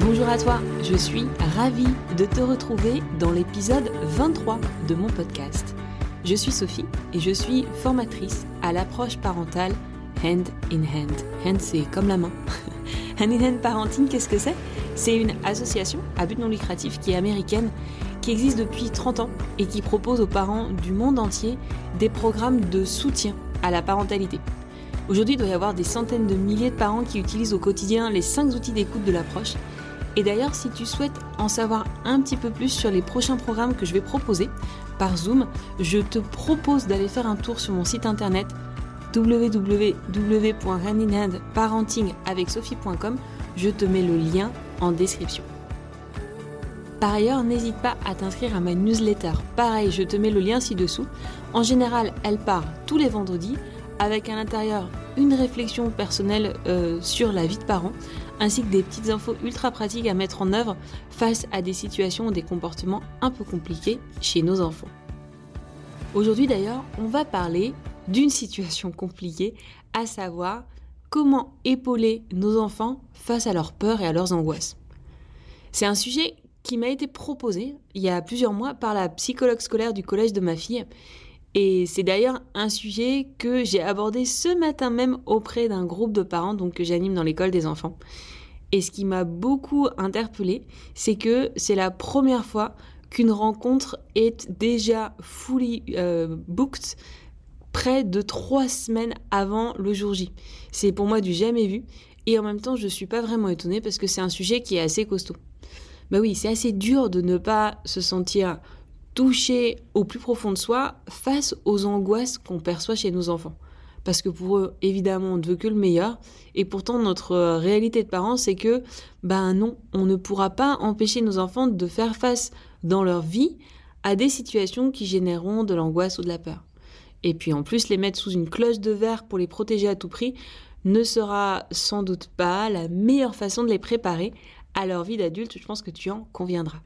Bonjour à toi, je suis ravie de te retrouver dans l'épisode 23 de mon podcast. Je suis Sophie et je suis formatrice à l'approche parentale Hand in Hand. Hand c'est comme la main. hand in Hand Parenting, qu'est-ce que c'est? C'est une association à but non lucratif qui est américaine, qui existe depuis 30 ans et qui propose aux parents du monde entier des programmes de soutien à la parentalité. Aujourd'hui, il doit y avoir des centaines de milliers de parents qui utilisent au quotidien les 5 outils d'écoute de l'approche et d'ailleurs, si tu souhaites en savoir un petit peu plus sur les prochains programmes que je vais proposer par Zoom, je te propose d'aller faire un tour sur mon site internet www.handinhandparentingavecsophie.com. Je te mets le lien en description. Par ailleurs, n'hésite pas à t'inscrire à ma newsletter. Pareil, je te mets le lien ci-dessous. En général, elle part tous les vendredis avec à l'intérieur une réflexion personnelle euh, sur la vie de parent, ainsi que des petites infos ultra pratiques à mettre en œuvre face à des situations ou des comportements un peu compliqués chez nos enfants. Aujourd'hui d'ailleurs, on va parler d'une situation compliquée, à savoir comment épauler nos enfants face à leurs peurs et à leurs angoisses. C'est un sujet qui m'a été proposé il y a plusieurs mois par la psychologue scolaire du collège de ma fille et c'est d'ailleurs un sujet que j'ai abordé ce matin même auprès d'un groupe de parents donc que j'anime dans l'école des enfants. Et ce qui m'a beaucoup interpellée, c'est que c'est la première fois qu'une rencontre est déjà fully euh, booked près de trois semaines avant le jour J. C'est pour moi du jamais vu. Et en même temps, je ne suis pas vraiment étonnée parce que c'est un sujet qui est assez costaud. Bah oui, c'est assez dur de ne pas se sentir toucher au plus profond de soi face aux angoisses qu'on perçoit chez nos enfants. Parce que pour eux, évidemment, on ne veut que le meilleur. Et pourtant, notre euh, réalité de parents, c'est que, ben non, on ne pourra pas empêcher nos enfants de faire face dans leur vie à des situations qui généreront de l'angoisse ou de la peur. Et puis en plus, les mettre sous une cloche de verre pour les protéger à tout prix ne sera sans doute pas la meilleure façon de les préparer à leur vie d'adulte. Je pense que tu en conviendras.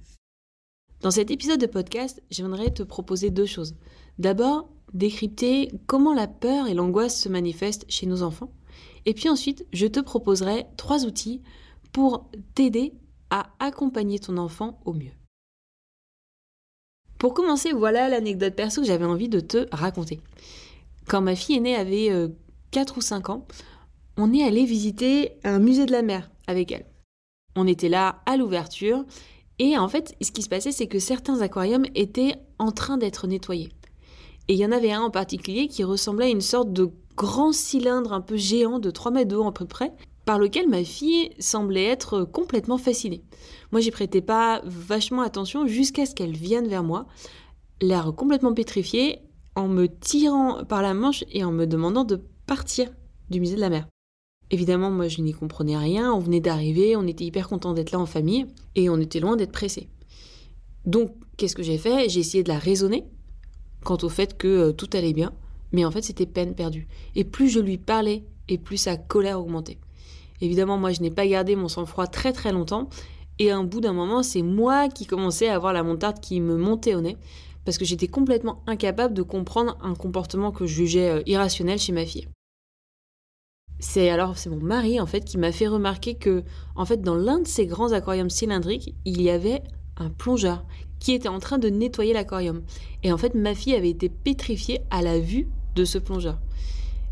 Dans cet épisode de podcast, j'aimerais te proposer deux choses. D'abord, décrypter comment la peur et l'angoisse se manifestent chez nos enfants. Et puis ensuite, je te proposerai trois outils pour t'aider à accompagner ton enfant au mieux. Pour commencer, voilà l'anecdote perso que j'avais envie de te raconter. Quand ma fille aînée avait 4 euh, ou 5 ans, on est allé visiter un musée de la mer avec elle. On était là à l'ouverture et en fait, ce qui se passait, c'est que certains aquariums étaient en train d'être nettoyés. Et il y en avait un en particulier qui ressemblait à une sorte de grand cylindre un peu géant de 3 mètres de haut à peu près, par lequel ma fille semblait être complètement fascinée. Moi, j'y prêtais pas vachement attention jusqu'à ce qu'elle vienne vers moi, l'air complètement pétrifiée, en me tirant par la manche et en me demandant de partir du musée de la mer. Évidemment, moi, je n'y comprenais rien. On venait d'arriver, on était hyper content d'être là en famille et on était loin d'être pressé. Donc, qu'est-ce que j'ai fait? J'ai essayé de la raisonner quant au fait que euh, tout allait bien, mais en fait, c'était peine perdue. Et plus je lui parlais, et plus sa colère augmentait. Évidemment, moi, je n'ai pas gardé mon sang-froid très très longtemps. Et à un bout d'un moment, c'est moi qui commençais à avoir la montarde qui me montait au nez, parce que j'étais complètement incapable de comprendre un comportement que je jugeais euh, irrationnel chez ma fille. C'est alors c'est mon mari en fait qui m'a fait remarquer que en fait dans l'un de ces grands aquariums cylindriques, il y avait un plongeur qui était en train de nettoyer l'aquarium. Et en fait, ma fille avait été pétrifiée à la vue de ce plongeur.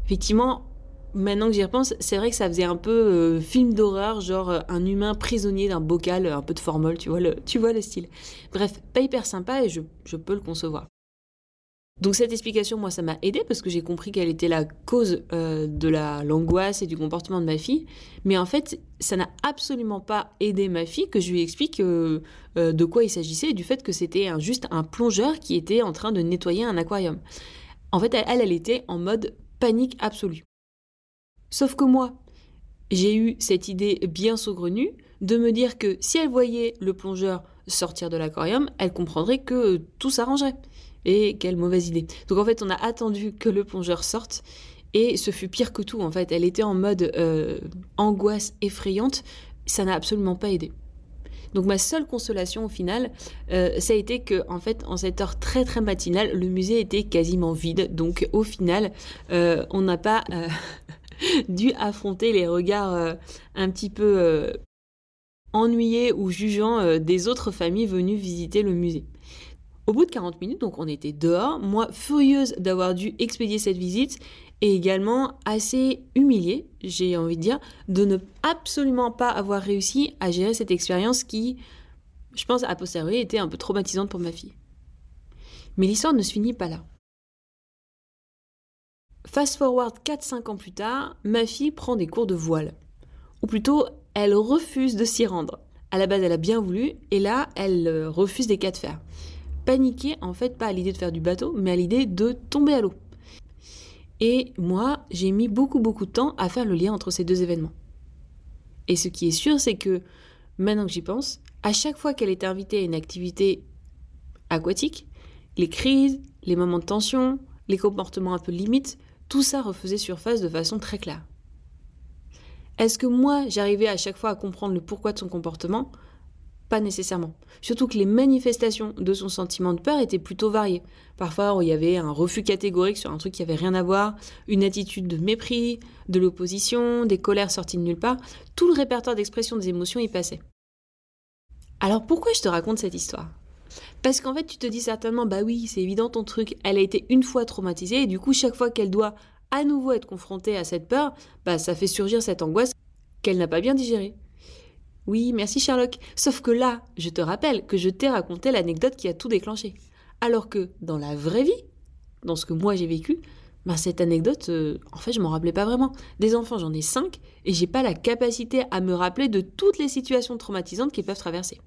Effectivement, maintenant que j'y repense, c'est vrai que ça faisait un peu euh, film d'horreur, genre euh, un humain prisonnier d'un bocal, un peu de formol, tu vois le, tu vois le style. Bref, pas hyper sympa et je, je peux le concevoir. Donc cette explication, moi, ça m'a aidé parce que j'ai compris quelle était la cause euh, de la l'angoisse et du comportement de ma fille. Mais en fait, ça n'a absolument pas aidé ma fille que je lui explique euh, euh, de quoi il s'agissait et du fait que c'était juste un plongeur qui était en train de nettoyer un aquarium. En fait, elle, elle était en mode panique absolue. Sauf que moi, j'ai eu cette idée bien saugrenue de me dire que si elle voyait le plongeur sortir de l'aquarium, elle comprendrait que tout s'arrangerait. Et quelle mauvaise idée. Donc en fait, on a attendu que le plongeur sorte et ce fut pire que tout. En fait, elle était en mode euh, angoisse effrayante. Ça n'a absolument pas aidé. Donc ma seule consolation au final, euh, ça a été que en fait en cette heure très très matinale, le musée était quasiment vide. Donc au final, euh, on n'a pas dû affronter les regards un petit peu ennuyé ou jugeant euh, des autres familles venues visiter le musée. Au bout de 40 minutes, donc on était dehors, moi furieuse d'avoir dû expédier cette visite et également assez humiliée, j'ai envie de dire, de ne absolument pas avoir réussi à gérer cette expérience qui, je pense, a posteriori, était un peu traumatisante pour ma fille. Mais l'histoire ne se finit pas là. Fast forward 4-5 ans plus tard, ma fille prend des cours de voile. Ou plutôt, elle refuse de s'y rendre. À la base, elle a bien voulu, et là, elle euh, refuse des cas de fer. Paniquée, en fait, pas à l'idée de faire du bateau, mais à l'idée de tomber à l'eau. Et moi, j'ai mis beaucoup, beaucoup de temps à faire le lien entre ces deux événements. Et ce qui est sûr, c'est que, maintenant que j'y pense, à chaque fois qu'elle est invitée à une activité aquatique, les crises, les moments de tension, les comportements un peu limites, tout ça refaisait surface de façon très claire. Est-ce que moi, j'arrivais à chaque fois à comprendre le pourquoi de son comportement? Pas nécessairement. Surtout que les manifestations de son sentiment de peur étaient plutôt variées. Parfois, il y avait un refus catégorique sur un truc qui avait rien à voir, une attitude de mépris, de l'opposition, des colères sorties de nulle part. Tout le répertoire d'expression des émotions y passait. Alors pourquoi je te raconte cette histoire? Parce qu'en fait, tu te dis certainement, bah oui, c'est évident ton truc, elle a été une fois traumatisée, et du coup, chaque fois qu'elle doit à nouveau être confrontée à cette peur, bah ça fait surgir cette angoisse qu'elle n'a pas bien digérée. Oui, merci Sherlock. Sauf que là, je te rappelle que je t'ai raconté l'anecdote qui a tout déclenché. Alors que dans la vraie vie, dans ce que moi j'ai vécu, bah cette anecdote, euh, en fait, je m'en rappelais pas vraiment. Des enfants, j'en ai cinq, et j'ai pas la capacité à me rappeler de toutes les situations traumatisantes qu'ils peuvent traverser.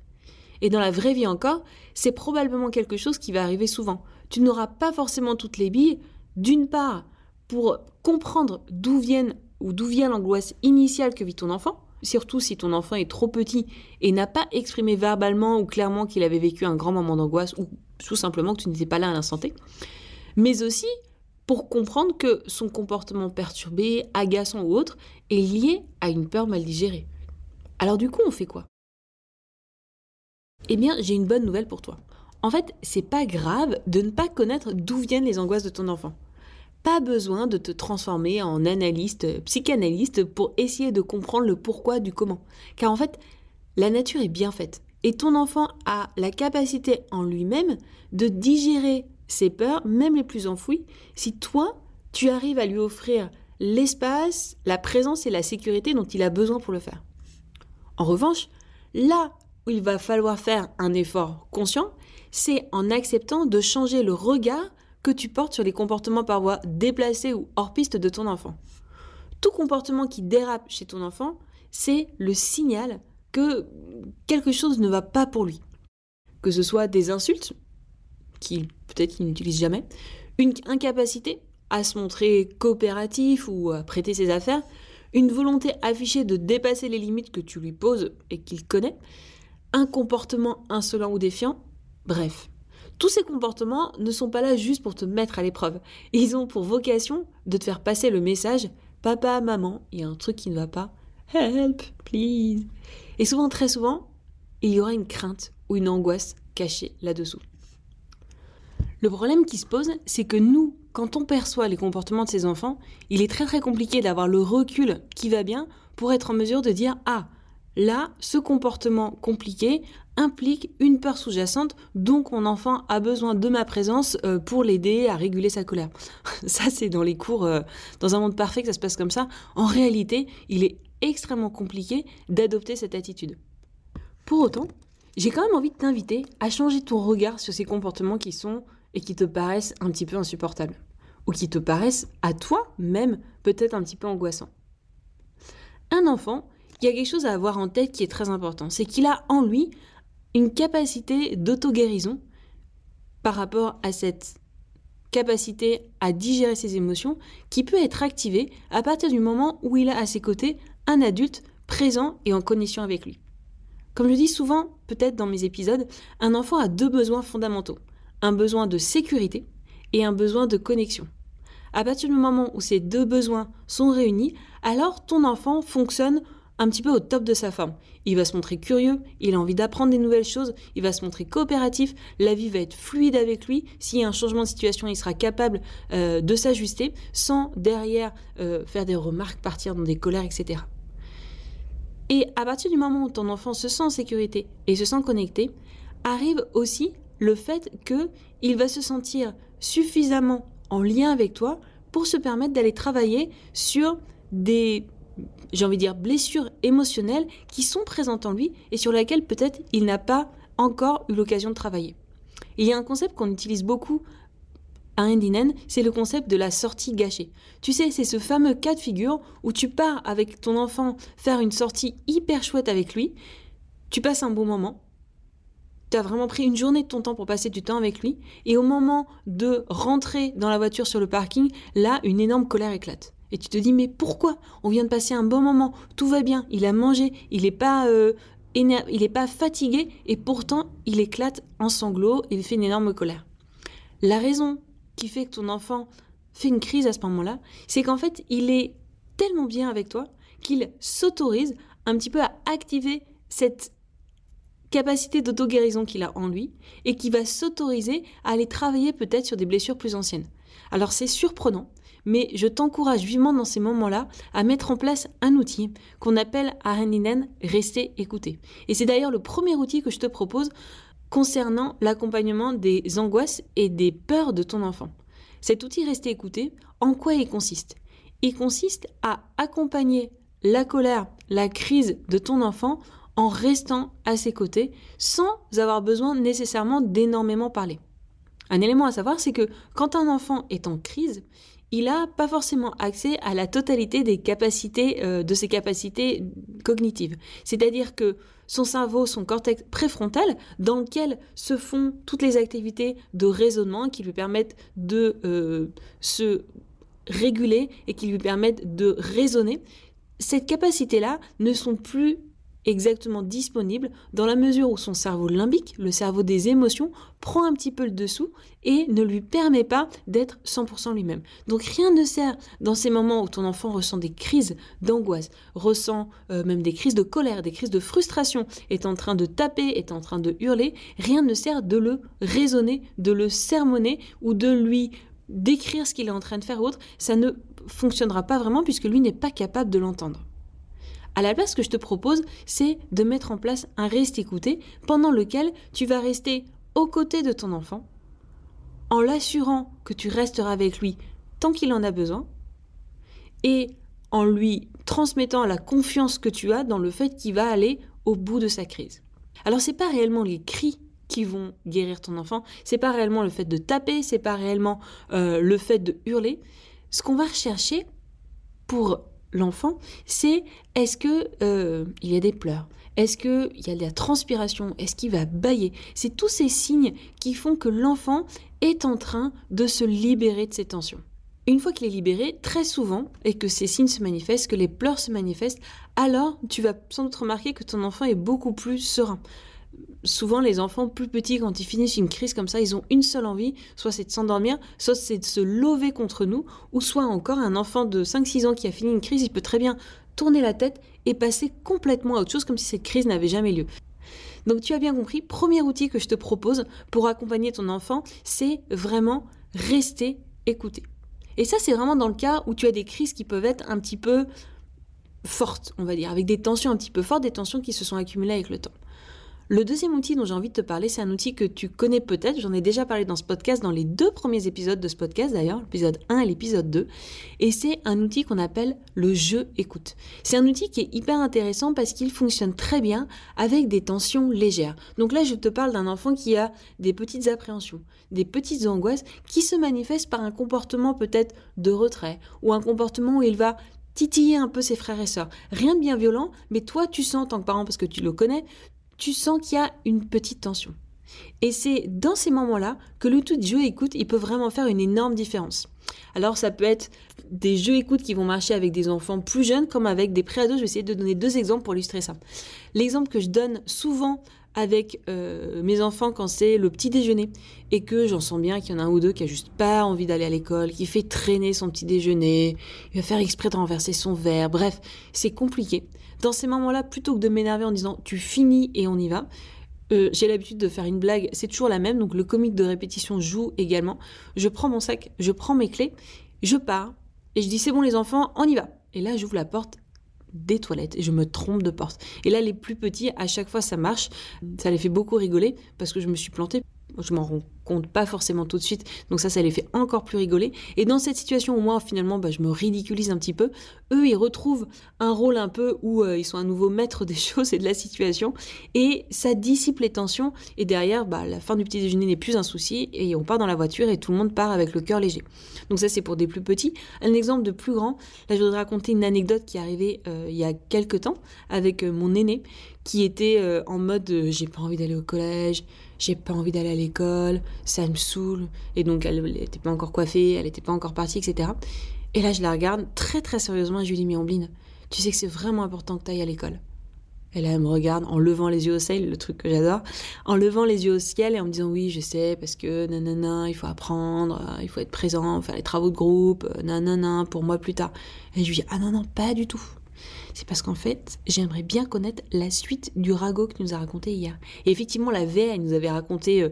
Et dans la vraie vie encore, c'est probablement quelque chose qui va arriver souvent. Tu n'auras pas forcément toutes les billes, d'une part, pour comprendre d'où viennent ou d'où vient l'angoisse initiale que vit ton enfant, surtout si ton enfant est trop petit et n'a pas exprimé verbalement ou clairement qu'il avait vécu un grand moment d'angoisse ou tout simplement que tu n'étais pas là à l'instant T, mais aussi pour comprendre que son comportement perturbé, agaçant ou autre est lié à une peur mal digérée. Alors du coup, on fait quoi? Eh bien, j'ai une bonne nouvelle pour toi. En fait, c'est pas grave de ne pas connaître d'où viennent les angoisses de ton enfant. Pas besoin de te transformer en analyste, psychanalyste pour essayer de comprendre le pourquoi du comment. Car en fait, la nature est bien faite. Et ton enfant a la capacité en lui-même de digérer ses peurs, même les plus enfouies, si toi, tu arrives à lui offrir l'espace, la présence et la sécurité dont il a besoin pour le faire. En revanche, là où il va falloir faire un effort conscient, c'est en acceptant de changer le regard que tu portes sur les comportements par voie déplacés ou hors piste de ton enfant. Tout comportement qui dérape chez ton enfant, c'est le signal que quelque chose ne va pas pour lui. Que ce soit des insultes, qu'il peut-être qu'il n'utilise jamais, une incapacité à se montrer coopératif ou à prêter ses affaires, une volonté affichée de dépasser les limites que tu lui poses et qu'il connaît, un comportement insolent ou défiant, bref. Tous ces comportements ne sont pas là juste pour te mettre à l'épreuve. Ils ont pour vocation de te faire passer le message Papa, maman, il y a un truc qui ne va pas. Help, please. Et souvent, très souvent, il y aura une crainte ou une angoisse cachée là-dessous. Le problème qui se pose, c'est que nous, quand on perçoit les comportements de ces enfants, il est très très compliqué d'avoir le recul qui va bien pour être en mesure de dire Ah, Là, ce comportement compliqué implique une peur sous-jacente, donc mon enfant a besoin de ma présence euh, pour l'aider à réguler sa colère. Ça, c'est dans les cours, euh, dans un monde parfait que ça se passe comme ça. En réalité, il est extrêmement compliqué d'adopter cette attitude. Pour autant, j'ai quand même envie de t'inviter à changer ton regard sur ces comportements qui sont et qui te paraissent un petit peu insupportables, ou qui te paraissent à toi même peut-être un petit peu angoissants. Un enfant, il y a quelque chose à avoir en tête qui est très important. C'est qu'il a en lui une capacité d'auto-guérison par rapport à cette capacité à digérer ses émotions qui peut être activée à partir du moment où il a à ses côtés un adulte présent et en connexion avec lui. Comme je dis souvent, peut-être dans mes épisodes, un enfant a deux besoins fondamentaux. Un besoin de sécurité et un besoin de connexion. À partir du moment où ces deux besoins sont réunis, alors ton enfant fonctionne un petit peu au top de sa forme. Il va se montrer curieux, il a envie d'apprendre des nouvelles choses, il va se montrer coopératif, la vie va être fluide avec lui. S'il y a un changement de situation, il sera capable euh, de s'ajuster sans derrière euh, faire des remarques, partir dans des colères, etc. Et à partir du moment où ton enfant se sent en sécurité et se sent connecté, arrive aussi le fait que il va se sentir suffisamment en lien avec toi pour se permettre d'aller travailler sur des j'ai envie de dire blessures émotionnelles qui sont présentes en lui et sur lesquelles peut-être il n'a pas encore eu l'occasion de travailler. il y a un concept qu'on utilise beaucoup à Indinen, c'est le concept de la sortie gâchée. Tu sais, c'est ce fameux cas de figure où tu pars avec ton enfant faire une sortie hyper chouette avec lui, tu passes un bon moment, tu as vraiment pris une journée de ton temps pour passer du temps avec lui, et au moment de rentrer dans la voiture sur le parking, là, une énorme colère éclate. Et tu te dis, mais pourquoi? On vient de passer un bon moment, tout va bien, il a mangé, il n'est pas, euh, il pas fatigué, et pourtant, il éclate en sanglots, il fait une énorme colère. La raison qui fait que ton enfant fait une crise à ce moment-là, c'est qu'en fait, il est tellement bien avec toi qu'il s'autorise un petit peu à activer cette capacité d'auto-guérison qu'il a en lui et qui va s'autoriser à aller travailler peut-être sur des blessures plus anciennes. Alors c'est surprenant, mais je t'encourage vivement dans ces moments-là à mettre en place un outil qu'on appelle à Haninen rester écouté. Et c'est d'ailleurs le premier outil que je te propose concernant l'accompagnement des angoisses et des peurs de ton enfant. Cet outil Rester écouté, en quoi il consiste? Il consiste à accompagner la colère, la crise de ton enfant en restant à ses côtés sans avoir besoin nécessairement d'énormément parler. Un élément à savoir, c'est que quand un enfant est en crise, il n'a pas forcément accès à la totalité des capacités, euh, de ses capacités cognitives. C'est-à-dire que son cerveau, son cortex préfrontal, dans lequel se font toutes les activités de raisonnement qui lui permettent de euh, se réguler et qui lui permettent de raisonner, cette capacité-là ne sont plus exactement disponible dans la mesure où son cerveau limbique, le cerveau des émotions, prend un petit peu le dessous et ne lui permet pas d'être 100% lui-même. Donc rien ne sert dans ces moments où ton enfant ressent des crises d'angoisse, ressent euh, même des crises de colère, des crises de frustration, est en train de taper, est en train de hurler, rien ne sert de le raisonner, de le sermonner ou de lui décrire ce qu'il est en train de faire ou autre, ça ne fonctionnera pas vraiment puisque lui n'est pas capable de l'entendre. À la place, ce que je te propose, c'est de mettre en place un reste écouté pendant lequel tu vas rester aux côtés de ton enfant en l'assurant que tu resteras avec lui tant qu'il en a besoin et en lui transmettant la confiance que tu as dans le fait qu'il va aller au bout de sa crise. Alors c'est pas réellement les cris qui vont guérir ton enfant, c'est pas réellement le fait de taper, c'est pas réellement euh, le fait de hurler. Ce qu'on va rechercher pour l'enfant, c'est est-ce que euh, il y a des pleurs? Est-ce qu'il y a de la transpiration? Est-ce qu'il va bailler? C'est tous ces signes qui font que l'enfant est en train de se libérer de ses tensions. Une fois qu'il est libéré, très souvent, et que ces signes se manifestent, que les pleurs se manifestent, alors tu vas sans doute remarquer que ton enfant est beaucoup plus serein souvent les enfants plus petits, quand ils finissent une crise comme ça, ils ont une seule envie, soit c'est de s'endormir, soit c'est de se lever contre nous, ou soit encore un enfant de 5-6 ans qui a fini une crise, il peut très bien tourner la tête et passer complètement à autre chose comme si cette crise n'avait jamais lieu. Donc tu as bien compris, premier outil que je te propose pour accompagner ton enfant, c'est vraiment rester écouté. Et ça, c'est vraiment dans le cas où tu as des crises qui peuvent être un petit peu fortes, on va dire, avec des tensions un petit peu fortes, des tensions qui se sont accumulées avec le temps. Le deuxième outil dont j'ai envie de te parler, c'est un outil que tu connais peut-être, j'en ai déjà parlé dans ce podcast, dans les deux premiers épisodes de ce podcast d'ailleurs, l'épisode 1 et l'épisode 2, et c'est un outil qu'on appelle le jeu écoute. C'est un outil qui est hyper intéressant parce qu'il fonctionne très bien avec des tensions légères. Donc là, je te parle d'un enfant qui a des petites appréhensions, des petites angoisses qui se manifestent par un comportement peut-être de retrait ou un comportement où il va titiller un peu ses frères et sœurs. Rien de bien violent, mais toi tu sens en tant que parent, parce que tu le connais, tu sens qu'il y a une petite tension. Et c'est dans ces moments-là que le tout jeu écoute, il peut vraiment faire une énorme différence. Alors ça peut être des jeux écoute qui vont marcher avec des enfants plus jeunes comme avec des préados. Je vais essayer de donner deux exemples pour illustrer ça. L'exemple que je donne souvent avec euh, mes enfants quand c'est le petit déjeuner et que j'en sens bien qu'il y en a un ou deux qui a juste pas envie d'aller à l'école, qui fait traîner son petit déjeuner, il va faire exprès de renverser son verre, bref, c'est compliqué. Dans ces moments-là, plutôt que de m'énerver en disant tu finis et on y va, euh, j'ai l'habitude de faire une blague, c'est toujours la même, donc le comique de répétition joue également. Je prends mon sac, je prends mes clés, je pars et je dis c'est bon les enfants, on y va. Et là j'ouvre la porte des toilettes et je me trompe de porte. Et là, les plus petits, à chaque fois, ça marche. Ça les fait beaucoup rigoler parce que je me suis plantée. Je m'en rends compte pas forcément tout de suite, donc ça, ça les fait encore plus rigoler. Et dans cette situation où moi, finalement, bah, je me ridiculise un petit peu, eux, ils retrouvent un rôle un peu où euh, ils sont à nouveau maîtres des choses et de la situation, et ça dissipe les tensions. Et derrière, bah, la fin du petit déjeuner n'est plus un souci, et on part dans la voiture et tout le monde part avec le cœur léger. Donc ça, c'est pour des plus petits. Un exemple de plus grand, là, je voudrais raconter une anecdote qui est arrivée euh, il y a quelques temps avec euh, mon aîné, qui était en mode j'ai pas envie d'aller au collège, j'ai pas envie d'aller à l'école, ça me saoule. Et donc, elle n'était pas encore coiffée, elle n'était pas encore partie, etc. Et là, je la regarde très très sérieusement et je lui dis, mais Ambline, tu sais que c'est vraiment important que tu ailles à l'école. Et là, elle me regarde en levant les yeux au ciel, le truc que j'adore, en levant les yeux au ciel et en me disant oui, je sais, parce que nanana, il faut apprendre, il faut être présent, faire les travaux de groupe, nanana, pour moi plus tard. Et je lui dis ah non, non, pas du tout c'est parce qu'en fait, j'aimerais bien connaître la suite du ragot que tu nous as raconté hier. Et effectivement, la veille, elle nous avait raconté euh,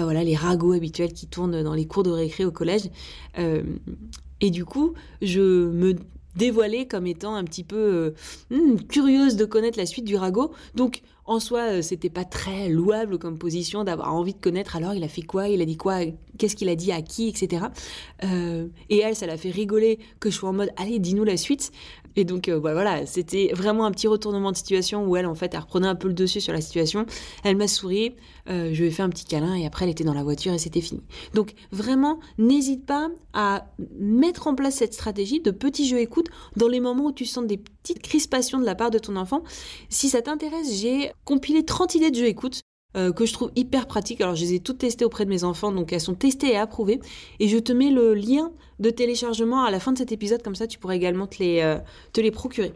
bah voilà, les ragots habituels qui tournent dans les cours de récré au collège. Euh, et du coup, je me dévoilais comme étant un petit peu euh, hmm, curieuse de connaître la suite du ragot. Donc, en soi, c'était pas très louable comme position d'avoir envie de connaître alors il a fait quoi, il a dit quoi, qu'est-ce qu'il a dit? À qui, etc. et elle, ça l'a fait rigoler que je sois en mode allez, dis-nous la suite. Et donc euh, voilà, c'était vraiment un petit retournement de situation où elle, en fait, elle reprenait un peu le dessus sur la situation. Elle m'a souri, euh, je lui ai fait un petit câlin et après elle était dans la voiture et c'était fini. Donc vraiment, n'hésite pas à mettre en place cette stratégie de petits jeux écoute dans les moments où tu sens des petites crispations de la part de ton enfant. Si ça t'intéresse, j'ai compilé 30 idées de jeux écoute euh, que je trouve hyper pratiques. Alors, je les ai toutes testées auprès de mes enfants, donc elles sont testées et approuvées. Et je te mets le lien de téléchargement à la fin de cet épisode, comme ça tu pourras également te les, euh, te les procurer.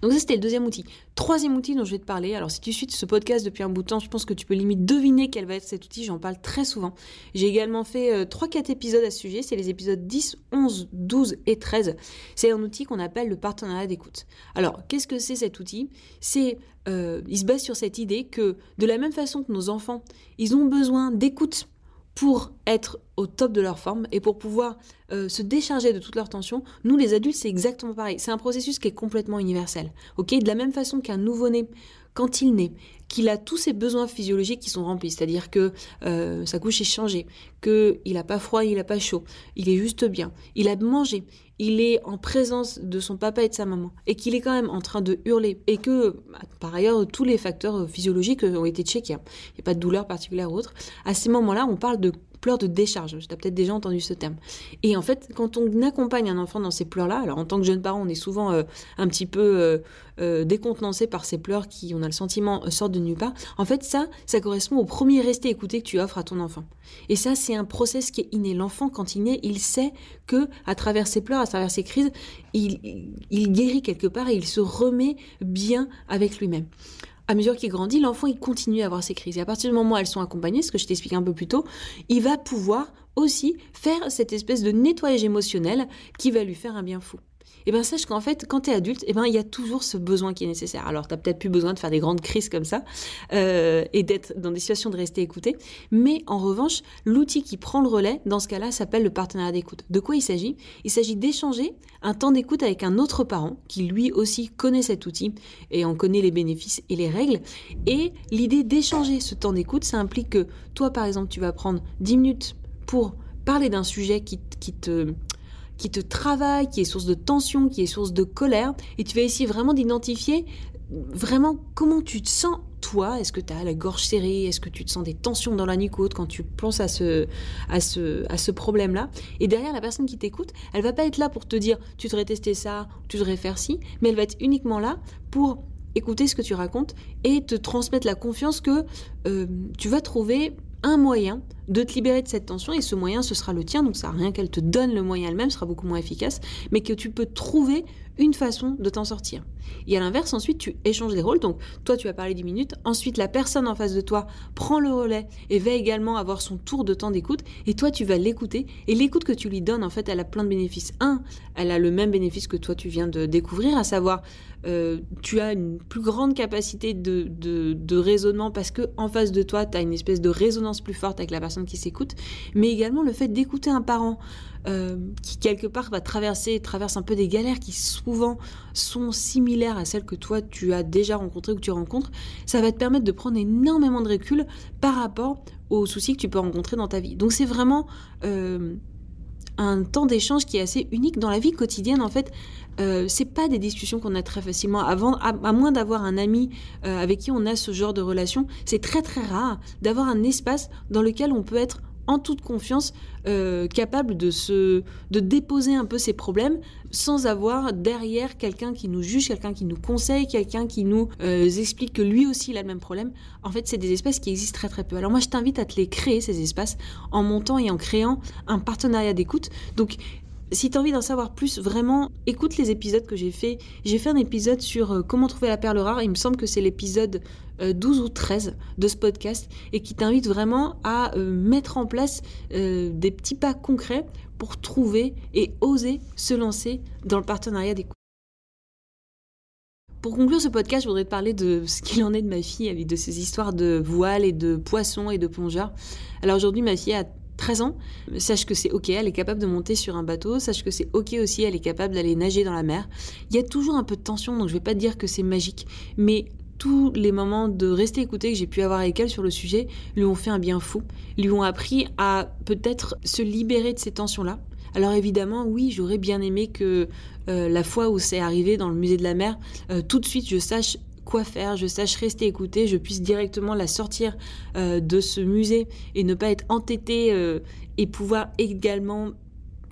Donc ça c'était le deuxième outil. Troisième outil dont je vais te parler, alors si tu suis ce podcast depuis un bout de temps, je pense que tu peux limite deviner quel va être cet outil, j'en parle très souvent. J'ai également fait 3-4 euh, épisodes à ce sujet, c'est les épisodes 10, 11, 12 et 13. C'est un outil qu'on appelle le partenariat d'écoute. Alors qu'est-ce que c'est cet outil? C'est, euh, il se base sur cette idée que de la même façon que nos enfants, ils ont besoin d'écoute pour être au top de leur forme et pour pouvoir euh, se décharger de toute leur tension, nous les adultes c'est exactement pareil. C'est un processus qui est complètement universel. De la même façon qu'un nouveau-né, quand il naît, qu'il a tous ses besoins physiologiques qui sont remplis, c'est-à-dire que euh, sa couche est changée, qu'il n'a pas froid, il n'a pas chaud, il est juste bien, il a mangé, il est en présence de son papa et de sa maman, et qu'il est quand même en train de hurler, et que par ailleurs tous les facteurs physiologiques ont été checkés, hein. il n'y a pas de douleur particulière ou autre, à ces moments-là on parle de pleurs de décharge. Tu as peut-être déjà entendu ce terme. Et en fait, quand on accompagne un enfant dans ces pleurs-là, alors en tant que jeune parent, on est souvent euh, un petit peu euh, euh, décontenancé par ces pleurs qui, on a le sentiment, sortent de nulle part. En fait, ça, ça correspond au premier rester écouté que tu offres à ton enfant. Et ça, c'est un process qui est inné. L'enfant, quand il naît, il sait que à travers ses pleurs, à travers ses crises, il, il guérit quelque part et il se remet bien avec lui-même à mesure qu'il grandit, l'enfant il continue à avoir ses crises. Et à partir du moment où elles sont accompagnées, ce que je t'expliquais un peu plus tôt, il va pouvoir aussi faire cette espèce de nettoyage émotionnel qui va lui faire un bien fou eh ben sache qu'en fait, quand tu es adulte, eh ben il y a toujours ce besoin qui est nécessaire. Alors, tu peut-être plus besoin de faire des grandes crises comme ça euh, et d'être dans des situations de rester écouté, mais en revanche, l'outil qui prend le relais, dans ce cas-là, s'appelle le partenariat d'écoute. De quoi il s'agit? Il s'agit d'échanger un temps d'écoute avec un autre parent qui lui aussi connaît cet outil et en connaît les bénéfices et les règles. Et l'idée d'échanger ce temps d'écoute, ça implique que toi, par exemple, tu vas prendre 10 minutes pour parler d'un sujet qui te qui te travaille, qui est source de tension, qui est source de colère, et tu vas essayer vraiment d'identifier vraiment comment tu te sens toi, est-ce que tu as la gorge serrée, est-ce que tu te sens des tensions dans la nuque haute quand tu penses à ce, à ce, à ce problème-là? Et derrière, la personne qui t'écoute, elle va pas être là pour te dire tu devrais tester ça, tu devrais faire ci, mais elle va être uniquement là pour écouter ce que tu racontes et te transmettre la confiance que euh, tu vas trouver un moyen de te libérer de cette tension et ce moyen ce sera le tien donc ça rien qu'elle te donne le moyen elle-même sera beaucoup moins efficace mais que tu peux trouver une façon de t'en sortir. Et à l'inverse, ensuite, tu échanges les rôles. Donc, toi, tu vas parler 10 minutes. Ensuite, la personne en face de toi prend le relais et va également avoir son tour de temps d'écoute. Et toi, tu vas l'écouter. Et l'écoute que tu lui donnes, en fait, elle a plein de bénéfices. Un, elle a le même bénéfice que toi, tu viens de découvrir, à savoir, euh, tu as une plus grande capacité de, de, raisonnement parce que en face de toi, tu as une espèce de résonance plus forte avec la personne qui s'écoutent, mais également le fait d'écouter un parent euh, qui quelque part va traverser, traverse un peu des galères qui souvent sont similaires à celles que toi tu as déjà rencontrées ou que tu rencontres, ça va te permettre de prendre énormément de recul par rapport aux soucis que tu peux rencontrer dans ta vie. Donc c'est vraiment euh, un temps d'échange qui est assez unique dans la vie quotidienne en fait. Euh, c'est pas des discussions qu'on a très facilement avant, à, moins d'avoir un ami avec qui on a ce genre de relation. C'est très très rare d'avoir un espace dans lequel on peut être en toute confiance, euh, capable de se, de déposer un peu ses problèmes sans avoir derrière quelqu'un qui nous juge, quelqu'un qui nous conseille, quelqu'un qui nous euh, explique que lui aussi il a le même problème. En fait, c'est des espaces qui existent très très peu. Alors moi, je t'invite à te les créer ces espaces en montant et en créant un partenariat d'écoute. Donc si tu as envie d'en savoir plus, vraiment, écoute les épisodes que j'ai fait. J'ai fait un épisode sur euh, comment trouver la perle rare. Il me semble que c'est l'épisode 12 euh, ou 13 de ce podcast et qui t'invite vraiment à euh, mettre en place des petits pas concrets pour trouver et oser se lancer dans le partenariat d'écoute. Pour conclure ce podcast, je voudrais te parler de ce qu'il en est de ma fille avec de ses histoires de voile et de poissons et de plongeurs. Alors aujourd'hui, ma fille a 13 ans, sache que c'est ok, elle est capable de monter sur un bateau, sache que c'est ok aussi, elle est capable d'aller nager dans la mer. Il y a toujours un peu de tension, donc je vais pas dire que c'est magique, mais tous les moments de rester écouté que j'ai pu avoir avec elle sur le sujet lui ont fait un bien fou, lui ont appris à peut-être se libérer de ces tensions-là. Alors évidemment, oui, j'aurais bien aimé que euh, la fois où c'est arrivé dans le musée de la mer, euh, tout de suite je sache faire, je sache rester écoutée, je puisse directement la sortir euh, de ce musée et ne pas être entêtée euh, et pouvoir également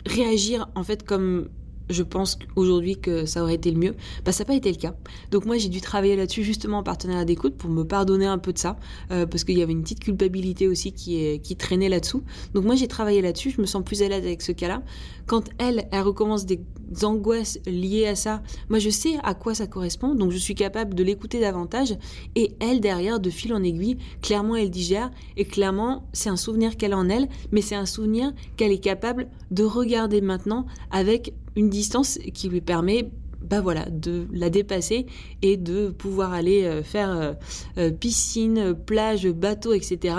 réagir en fait comme je pense aujourd'hui que ça aurait été le mieux. Bah, ça n'a pas été le cas. Donc moi, j'ai dû travailler là-dessus justement en partenariat d'écoute pour me pardonner un peu de ça, euh, parce qu'il y avait une petite culpabilité aussi qui, qui traînait là-dessous. Donc moi, j'ai travaillé là-dessus, je me sens plus à l'aise avec ce cas-là. Quand elle, elle recommence des angoisses liées à ça, moi, je sais à quoi ça correspond, donc je suis capable de l'écouter davantage, et elle, derrière, de fil en aiguille, clairement, elle digère, et clairement, c'est un souvenir qu'elle a en elle, mais c'est un souvenir qu'elle est capable de regarder maintenant avec une distance qui lui permet bah voilà, de la dépasser et de pouvoir aller euh, faire euh, euh, piscine, plage, bateau, etc.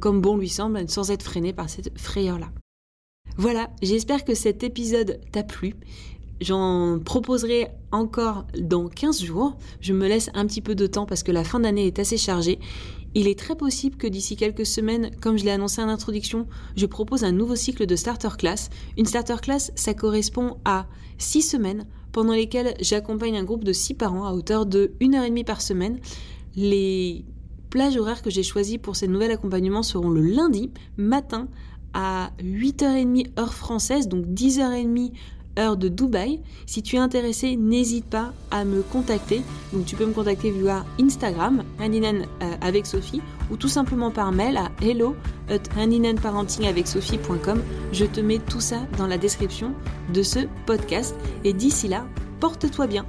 comme bon lui semble, sans être freiné par cette frayeur-là. Voilà, j'espère que cet épisode t'a plu. J'en proposerai encore dans 15 jours. Je me laisse un petit peu de temps parce que la fin d'année est assez chargée. Il est très possible que d'ici quelques semaines, comme je l'ai annoncé en introduction, je propose un nouveau cycle de starter class. Une starter class, ça correspond à 6 semaines pendant lesquelles j'accompagne un groupe de 6 parents à hauteur de 1h30 par semaine. Les plages horaires que j'ai choisies pour ces nouvel accompagnement seront le lundi matin à 8h30 heure française, donc 10h30 heure de Dubaï. Si tu es intéressé, n'hésite pas à me contacter. Donc tu peux me contacter via Instagram, Handinen euh, avec Sophie, ou tout simplement par mail à hello at Je te mets tout ça dans la description de ce podcast. Et d'ici là, porte-toi bien.